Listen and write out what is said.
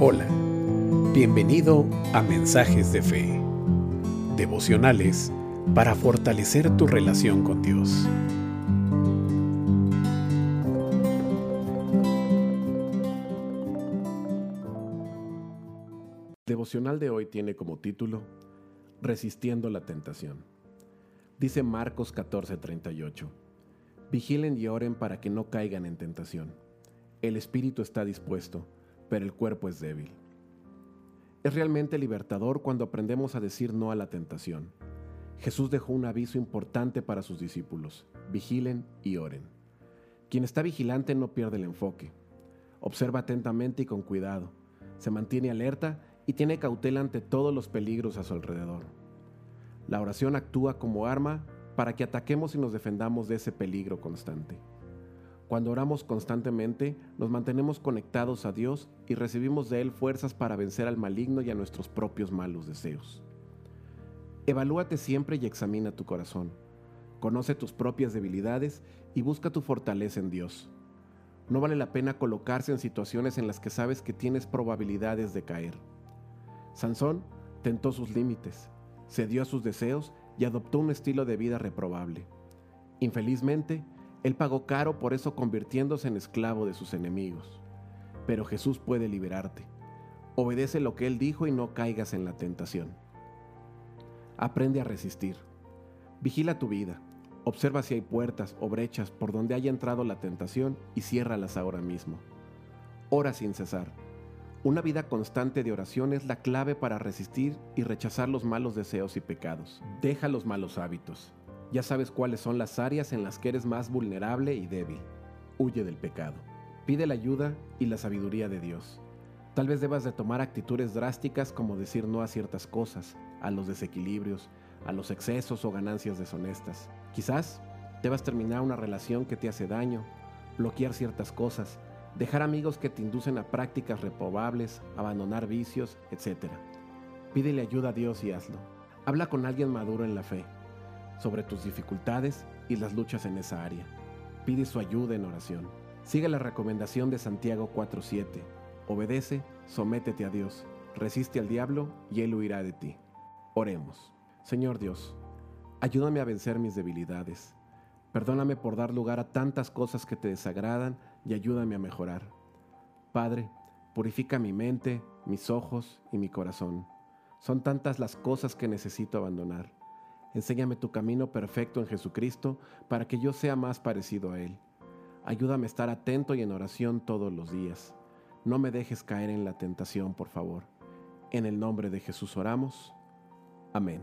Hola, bienvenido a Mensajes de Fe, devocionales para fortalecer tu relación con Dios. devocional de hoy tiene como título Resistiendo la tentación. Dice Marcos 14:38. Vigilen y oren para que no caigan en tentación. El espíritu está dispuesto, pero el cuerpo es débil. Es realmente libertador cuando aprendemos a decir no a la tentación. Jesús dejó un aviso importante para sus discípulos. Vigilen y oren. Quien está vigilante no pierde el enfoque. Observa atentamente y con cuidado. Se mantiene alerta y tiene cautela ante todos los peligros a su alrededor. La oración actúa como arma para que ataquemos y nos defendamos de ese peligro constante. Cuando oramos constantemente, nos mantenemos conectados a Dios y recibimos de Él fuerzas para vencer al maligno y a nuestros propios malos deseos. Evalúate siempre y examina tu corazón. Conoce tus propias debilidades y busca tu fortaleza en Dios. No vale la pena colocarse en situaciones en las que sabes que tienes probabilidades de caer. Sansón tentó sus límites, cedió a sus deseos y adoptó un estilo de vida reprobable. Infelizmente, él pagó caro por eso convirtiéndose en esclavo de sus enemigos. Pero Jesús puede liberarte. Obedece lo que Él dijo y no caigas en la tentación. Aprende a resistir. Vigila tu vida. Observa si hay puertas o brechas por donde haya entrado la tentación y ciérralas ahora mismo. Ora sin cesar. Una vida constante de oración es la clave para resistir y rechazar los malos deseos y pecados. Deja los malos hábitos. Ya sabes cuáles son las áreas en las que eres más vulnerable y débil. Huye del pecado. Pide la ayuda y la sabiduría de Dios. Tal vez debas de tomar actitudes drásticas como decir no a ciertas cosas, a los desequilibrios, a los excesos o ganancias deshonestas. Quizás debas terminar una relación que te hace daño, bloquear ciertas cosas, dejar amigos que te inducen a prácticas reprobables, abandonar vicios, etc. Pídele ayuda a Dios y hazlo. Habla con alguien maduro en la fe sobre tus dificultades y las luchas en esa área. Pide su ayuda en oración. Sigue la recomendación de Santiago 4:7. Obedece, sométete a Dios, resiste al diablo y él huirá de ti. Oremos. Señor Dios, ayúdame a vencer mis debilidades. Perdóname por dar lugar a tantas cosas que te desagradan y ayúdame a mejorar. Padre, purifica mi mente, mis ojos y mi corazón. Son tantas las cosas que necesito abandonar. Enséñame tu camino perfecto en Jesucristo para que yo sea más parecido a Él. Ayúdame a estar atento y en oración todos los días. No me dejes caer en la tentación, por favor. En el nombre de Jesús oramos. Amén.